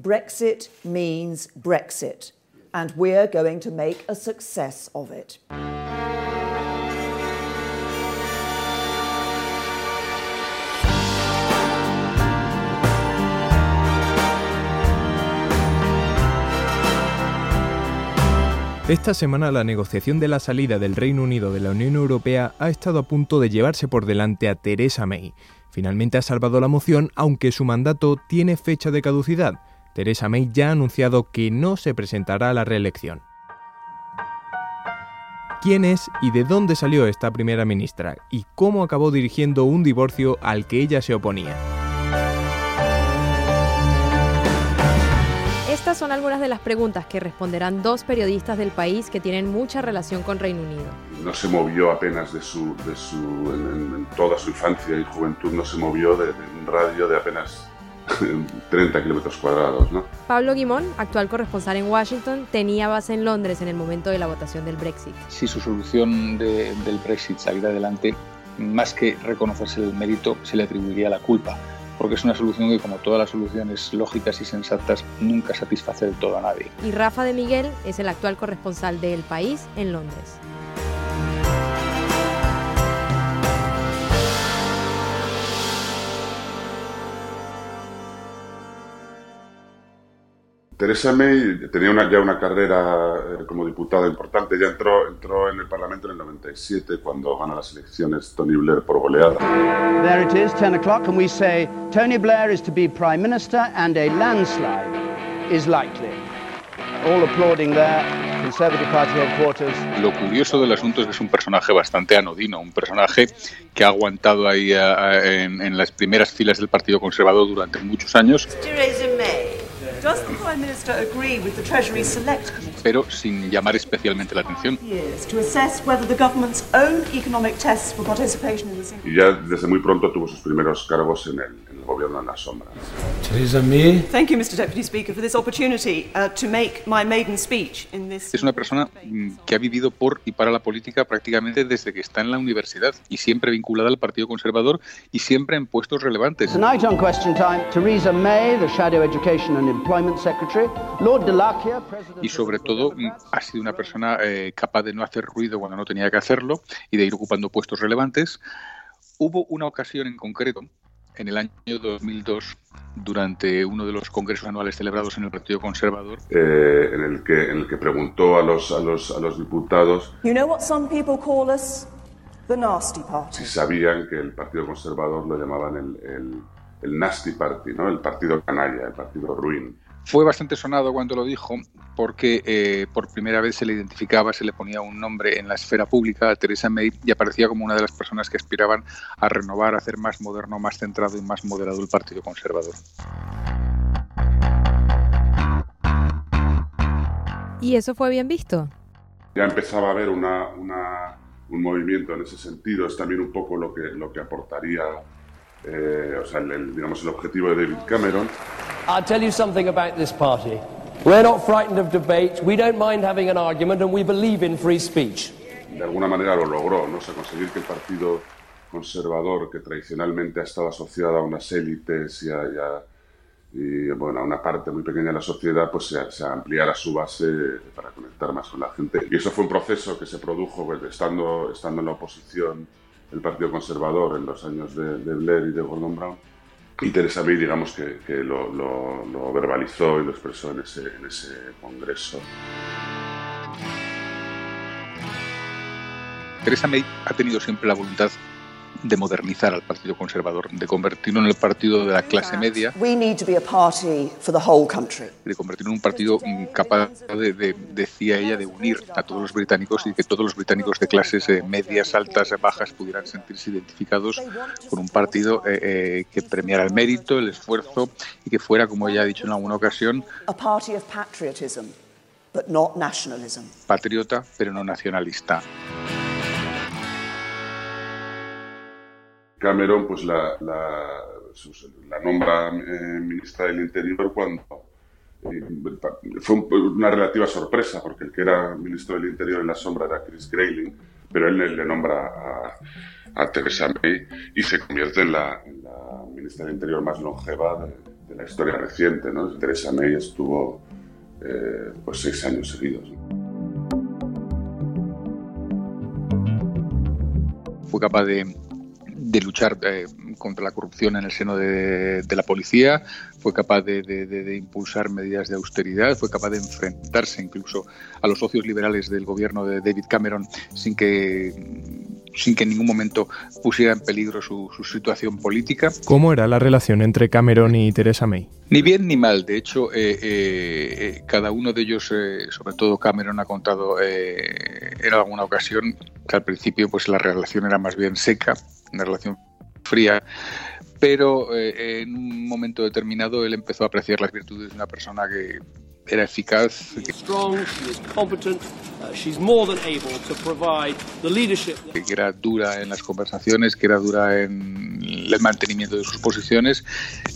Brexit means Brexit, and we're going to make a success of it. Esta semana la negociación de la salida del Reino Unido de la Unión Europea ha estado a punto de llevarse por delante a Theresa May. Finalmente ha salvado la moción, aunque su mandato tiene fecha de caducidad. Theresa May ya ha anunciado que no se presentará a la reelección. ¿Quién es y de dónde salió esta primera ministra? ¿Y cómo acabó dirigiendo un divorcio al que ella se oponía? Estas son algunas de las preguntas que responderán dos periodistas del país que tienen mucha relación con Reino Unido. No se movió apenas de su, de su en, toda su infancia y juventud, no se movió de, un radio de apenas 30 kilómetros cuadrados. ¿no? Pablo Guimón, actual corresponsal en Washington, tenía base en Londres en el momento de la votación del Brexit. Si su solución del Brexit saliera adelante, más que reconocerse el mérito, se le atribuiría la culpa porque es una solución que, como todas las soluciones lógicas y sensatas, nunca satisface del todo a nadie. Y Rafa de Miguel es el actual corresponsal de El País en Londres. Teresa May tenía ya una carrera eh, como diputada importante, ya entró, entró en el Parlamento en el 97 cuando gana las elecciones Tony Blair por goleada. There it is, 10 o'clock, and we say Tony Blair is to be Prime Minister and a landslide is likely. All applauding there, Conservative Party headquarters. Lo curioso del asunto es que es un personaje bastante anodino, un personaje que ha aguantado ahí a, en, en las primeras filas del Partido Conservador durante muchos años. Theresa May. Does the Prime Minister agree with the Treasury Select Committee? Pero sin llamar especialmente la atención. To assess whether the government's own economic tests for participation in the single Y ya desde muy pronto tuvo sus primeros cargos en el, en el gobierno en la sombra. Theresa May. Thank you, Mr. Deputy Speaker, for this opportunity uh, to make my maiden speech in this. Es una persona mm, que ha vivido por y para la política prácticamente desde que está en la universidad y siempre vinculada al Partido Conservador y siempre en puestos relevantes. Tonight on Question Time, Theresa May, the Shadow Education and Employment Secretary, Lord Delakia, President... Y sobre todo mm, ha sido una persona eh, capaz de no hacer ruido cuando no tenía que hacerlo y de ir ocupando puestos relevantes. Hubo una ocasión en concreto en el año 2002 durante uno de los congresos anuales celebrados en el Partido Conservador. Eh, en, el que, en el que preguntó a los, a los, a los diputados You know what some people call us? The nasty party. si sabían que el Partido Conservador lo llamaban el, el, el Nasty Party, ¿no? el partido canalla, el partido ruin. Fue bastante sonado cuando lo dijo porque eh, por primera vez se le identificaba, se le ponía un nombre en la esfera pública a Theresa May y aparecía como una de las personas que aspiraban a renovar, a hacer más moderno, más centrado y más moderado el Partido Conservador. ¿Y eso fue bien visto? Ya empezaba a haber una, una, un movimiento en ese sentido, es también un poco lo que, lo que aportaría, eh, o sea, el, el, digamos, el objetivo de David Cameron. I'll tell you something about this party. We're not frightened of debate, we don't mind having an argument, and we believe in free speech. de alguna manera lo logró, ¿no? O sea, conseguir que el Partido Conservador, que tradicionalmente ha estado asociado a unas élites y a, y a- y, bueno, a una parte muy pequeña de la sociedad, pues se, se ampliara su base para conectar más con la gente. Y eso fue un proceso que se produjo pues, estando, estando en la oposición el Partido Conservador en los años de, de Blair y de Gordon Brown. Y Theresa May, digamos, que, que lo, lo- verbalizó y lo expresó en ese, en ese congreso. Theresa May ha tenido siempre la voluntad de modernizar al Partido Conservador, de convertirlo en el partido de la clase media, We need to be a party for the whole country. de convertirlo en un partido capaz de, de- decía ella, de unir a todos los británicos y que todos los británicos de clases eh, medias, altas, bajas pudieran sentirse identificados con un partido eh, eh, que premiara el mérito, el esfuerzo y que fuera, como ella ha dicho en alguna ocasión, A party of patriotism, but not nationalism. patriota pero no nacionalista. Cameron pues la, la, nombra eh, ministra del Interior cuando eh, fue un- una relativa sorpresa porque el que era ministro del Interior en la sombra era Chris Grayling, pero él le, nombra a, a Theresa May y se convierte en la, en la ministra del Interior más longeva de, la historia reciente. ¿no? Theresa May estuvo eh, pues seis años seguidos. Fue capaz de, de luchar eh, contra la corrupción en el seno de, de la policía, fue capaz de, de, de, impulsar medidas de austeridad, fue capaz de enfrentarse incluso a los socios liberales del gobierno de David Cameron sin que sin que en ningún momento pusiera en peligro su, su, situación política. ¿Cómo era la relación entre Cameron y Theresa May? Ni bien ni mal. De hecho, eh, eh, cada uno de ellos, eh, sobre todo Cameron, ha contado eh, en alguna ocasión que al principio pues la relación era más bien seca, una relación fría, pero eh, en un momento determinado él empezó a apreciar las virtudes de una persona que era eficaz, que, que era dura en las conversaciones, que era dura en el mantenimiento de sus posiciones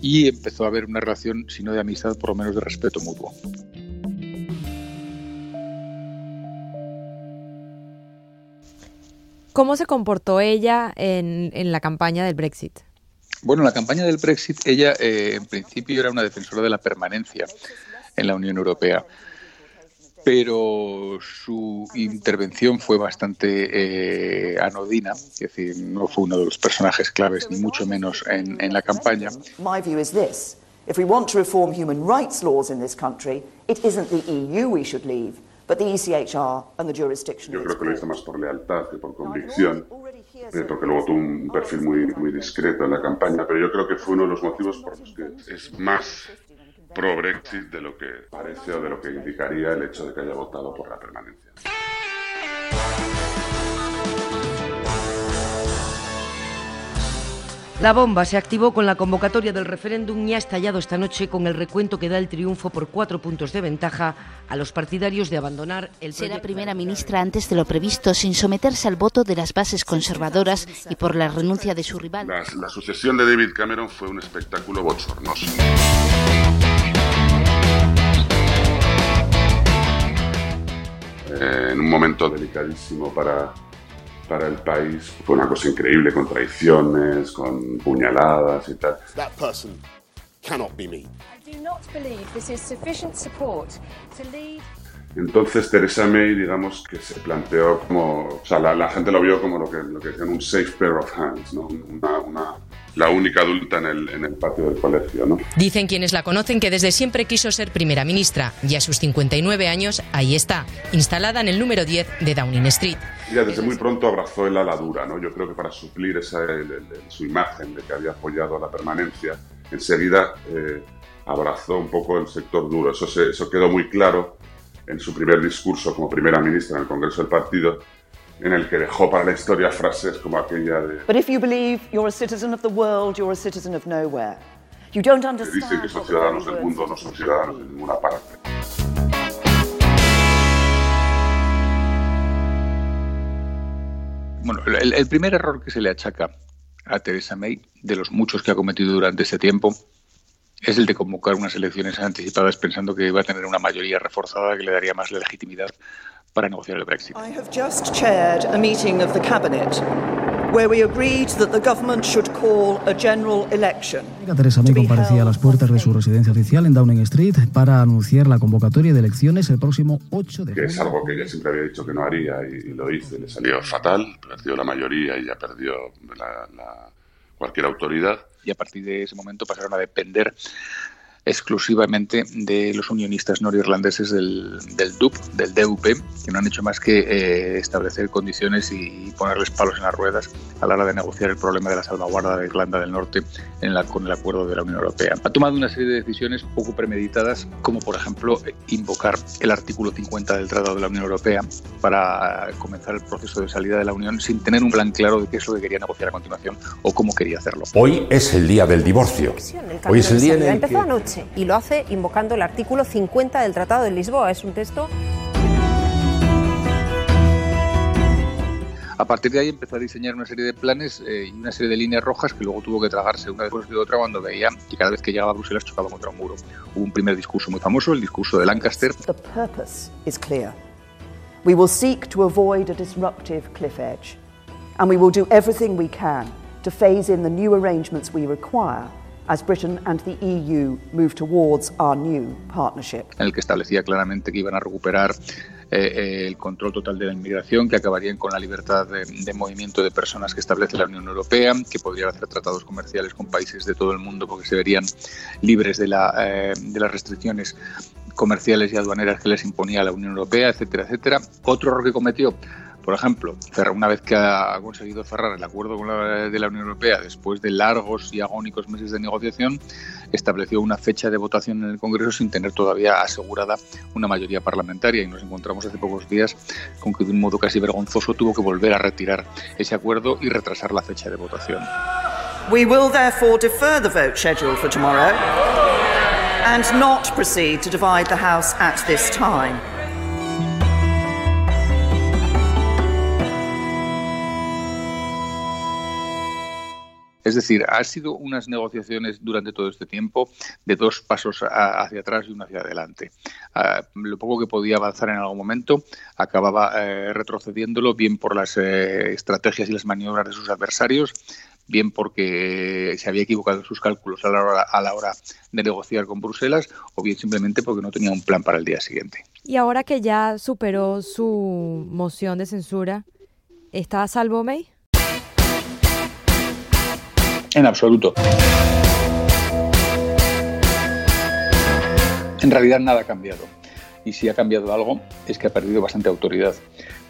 y empezó a haber una relación, si no de amistad, por lo menos de respeto mutuo. ¿Cómo se comportó ella en, en, la campaña del Brexit? Bueno, en la campaña del Brexit ella eh, en principio era una defensora de la permanencia en la Unión Europea, pero su intervención fue bastante eh, anodina, es decir, no fue uno de los personajes claves, ni mucho menos en, en la campaña. My view is this. If we want to reform human rights laws in this country, it isn't the EU we should leave, but the ECHR and the jurisdiction. Yo creo que lo hizo más por lealtad que por convicción, eh, porque luego tuvo un perfil muy, muy discreto en la campaña, pero yo creo que fue uno de los motivos por los que es más pro-Brexit de lo que parece o de lo que indicaría el hecho de que haya votado por la permanencia. La bomba se activó con la convocatoria del referéndum y ha estallado esta noche con el recuento que da el triunfo por cuatro puntos de ventaja a los partidarios de abandonar el Será primera ministra antes de lo previsto, sin someterse al voto de las bases conservadoras y por la renuncia de su rival. La, la sucesión de David Cameron fue un espectáculo bochornoso. Eh, en un momento delicadísimo para, para el país. Fue una cosa increíble, con traiciones, con puñaladas y tal. That person cannot be me. I do not believe this is sufficient support to lead entonces Theresa May, digamos que se planteó como, o sea, la, la, gente lo vio como lo que, lo que decían un safe pair of hands, ¿no? Una, una, la única adulta en el, en el patio del colegio, ¿no? Dicen quienes la conocen que desde siempre quiso ser primera ministra y a sus 59 años ahí está, instalada en el número 10 de Downing Street. Ya desde muy pronto abrazó el ala dura, ¿no? Yo creo que para suplir esa, el, el, su imagen de que había apoyado a la permanencia, enseguida eh, abrazó un poco el sector duro. Eso, se, eso quedó muy claro en su primer discurso como primera ministra en el Congreso del Partido, en el que dejó para la historia frases como aquella de But if you believe you're a citizen of the world, you're a citizen of nowhere. You don't que understand dicen que son ciudadanos del mundo, no son ciudadanos de ninguna parte. Bueno, el, el primer error que se le achaca a Theresa May, de los muchos que ha cometido durante este tiempo, es el de convocar unas elecciones anticipadas pensando que iba a tener una mayoría reforzada que le daría más legitimidad para negociar el Brexit. I have just chaired a meeting of the cabinet where we agreed that the government should call a general election. Theresa May comparecía a las puertas de su residencia oficial en Downing Street para anunciar la convocatoria de elecciones el próximo 8 de Que junio. es algo que ella siempre había dicho que no haría y, lo hizo. Le salió fatal, perdió la mayoría y ya perdió la, la, cualquier autoridad. Y a partir de ese momento pasaron a depender exclusivamente de los unionistas norirlandeses del, del DUP, del DUP, que no han hecho más que eh, establecer condiciones y ponerles palos en las ruedas a la hora de negociar el problema de la salvaguarda de Irlanda del Norte en la, con el acuerdo de la Unión Europea. Ha tomado una serie de decisiones poco premeditadas, como por ejemplo invocar el artículo 50 del Tratado de la Unión Europea para comenzar el proceso de salida de la Unión sin tener un plan claro de qué es lo que quería negociar a continuación o cómo quería hacerlo. Hoy es el día del divorcio. Hoy es el día en el que... y lo hace invocando el artículo 50 del Tratado de Lisboa. Es un texto A partir de ahí empezó a diseñar una serie de planes eh, y una serie de líneas rojas que luego tuvo que tragarse una después de otra cuando veía que cada vez que llegaba a Bruselas chocaba contra un muro. Hubo un primer discurso muy famoso, el discurso de Lancaster. The purpose is clear. We will seek to avoid a disruptive cliff edge, and we will do everything we can to phase in the new arrangements we require as Britain and the EU move towards our new partnership. En el que establecía claramente que iban a recuperar eh, eh, el control total de la inmigración, que acabarían con la libertad de, de, movimiento de personas que establece la Unión Europea, que podrían hacer tratados comerciales con países de todo el mundo porque se verían libres de, la, eh, de las restricciones comerciales y aduaneras que les imponía la Unión Europea, etcétera, etcétera. Otro error que cometió por ejemplo, una vez que ha conseguido cerrar el acuerdo con la, de la Unión Europea después de largos y agónicos meses de negociación, estableció una fecha de votación en el Congreso sin tener todavía asegurada una mayoría parlamentaria y nos encontramos hace pocos días con que de un modo casi vergonzoso tuvo que volver a retirar ese acuerdo y retrasar la fecha de votación. We will therefore defer the vote scheduled for tomorrow and not proceed to divide the House at this time. Es decir, ha sido unas negociaciones durante todo este tiempo de dos pasos hacia atrás y uno hacia adelante. lo poco que podía avanzar en algún momento acababa eh, retrocediéndolo, bien por las eh, estrategias y las maniobras de sus adversarios, bien porque se había equivocado en sus cálculos a la, hora, a la hora de negociar con Bruselas, o bien simplemente porque no tenía un plan para el día siguiente. Y ahora que ya superó su moción de censura, ¿está a salvo May? En absoluto. En realidad nada ha cambiado. Y si ha cambiado algo es que ha perdido bastante autoridad.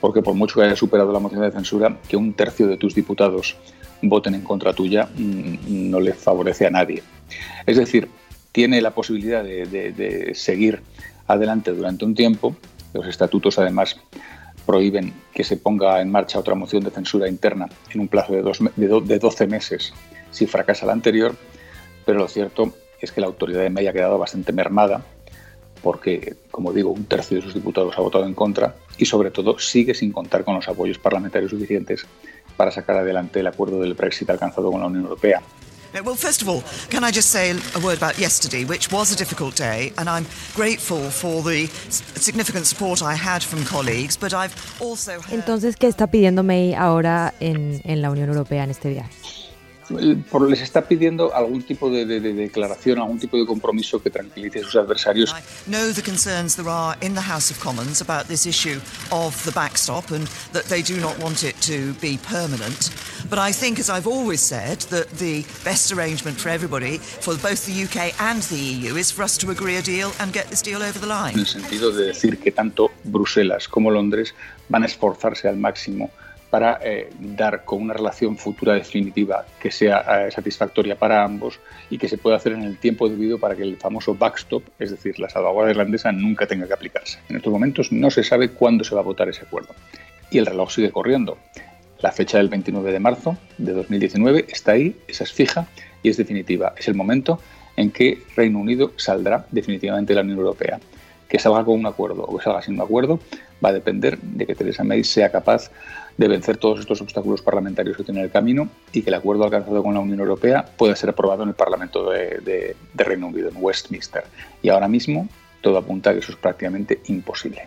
Porque por mucho que haya superado la moción de censura, que un tercio de tus diputados voten en contra tuya mm, no le favorece a nadie. Es decir, tiene la posibilidad de, seguir adelante durante un tiempo. Los estatutos además prohíben que se ponga en marcha otra moción de censura interna en un plazo de, dos, de 12 meses si fracasa la anterior, pero lo cierto es que la autoridad de May ha quedado bastante mermada porque, como digo, un tercio de sus diputados ha votado en contra y, sobre todo, sigue sin contar con los apoyos parlamentarios suficientes para sacar adelante el acuerdo del Brexit alcanzado con la Unión Europea. Well, first of all, can I just say a word about yesterday, which was a difficult day, and I'm grateful for the significant support I had from colleagues, but I've also Entonces, ¿qué está pidiendo May ahora en, en la Unión Europea en este viaje? Les está pidiendo algún tipo de, de, de, declaración, algún tipo de compromiso que tranquilice a sus adversarios. know the concerns there are in the House of Commons about this issue of the backstop and that they do not want it to be permanent. But I think, as I've always said, that the best arrangement for everybody, for both the UK and the EU, is for us to agree a deal and get this deal over the line. En el sentido de decir que tanto Bruselas como Londres van a esforzarse al máximo para eh, dar con una relación futura definitiva que sea eh, satisfactoria para ambos y que se pueda hacer en el tiempo debido para que el famoso backstop, es decir, la salvaguardia irlandesa, nunca tenga que aplicarse. En estos momentos no se sabe cuándo se va a votar ese acuerdo. Y el reloj sigue corriendo. La fecha del 29 de marzo de 2019 está ahí, esa es fija y es definitiva. Es el momento en que Reino Unido saldrá definitivamente de la Unión Europea. Que salga con un acuerdo o que salga sin un acuerdo va a depender de que Theresa May sea capaz de vencer todos estos obstáculos parlamentarios que tiene el camino y que el acuerdo alcanzado con la Unión Europea pueda ser aprobado en el Parlamento de, de Reino Unido, en Westminster. Y ahora mismo todo apunta a que eso es prácticamente imposible.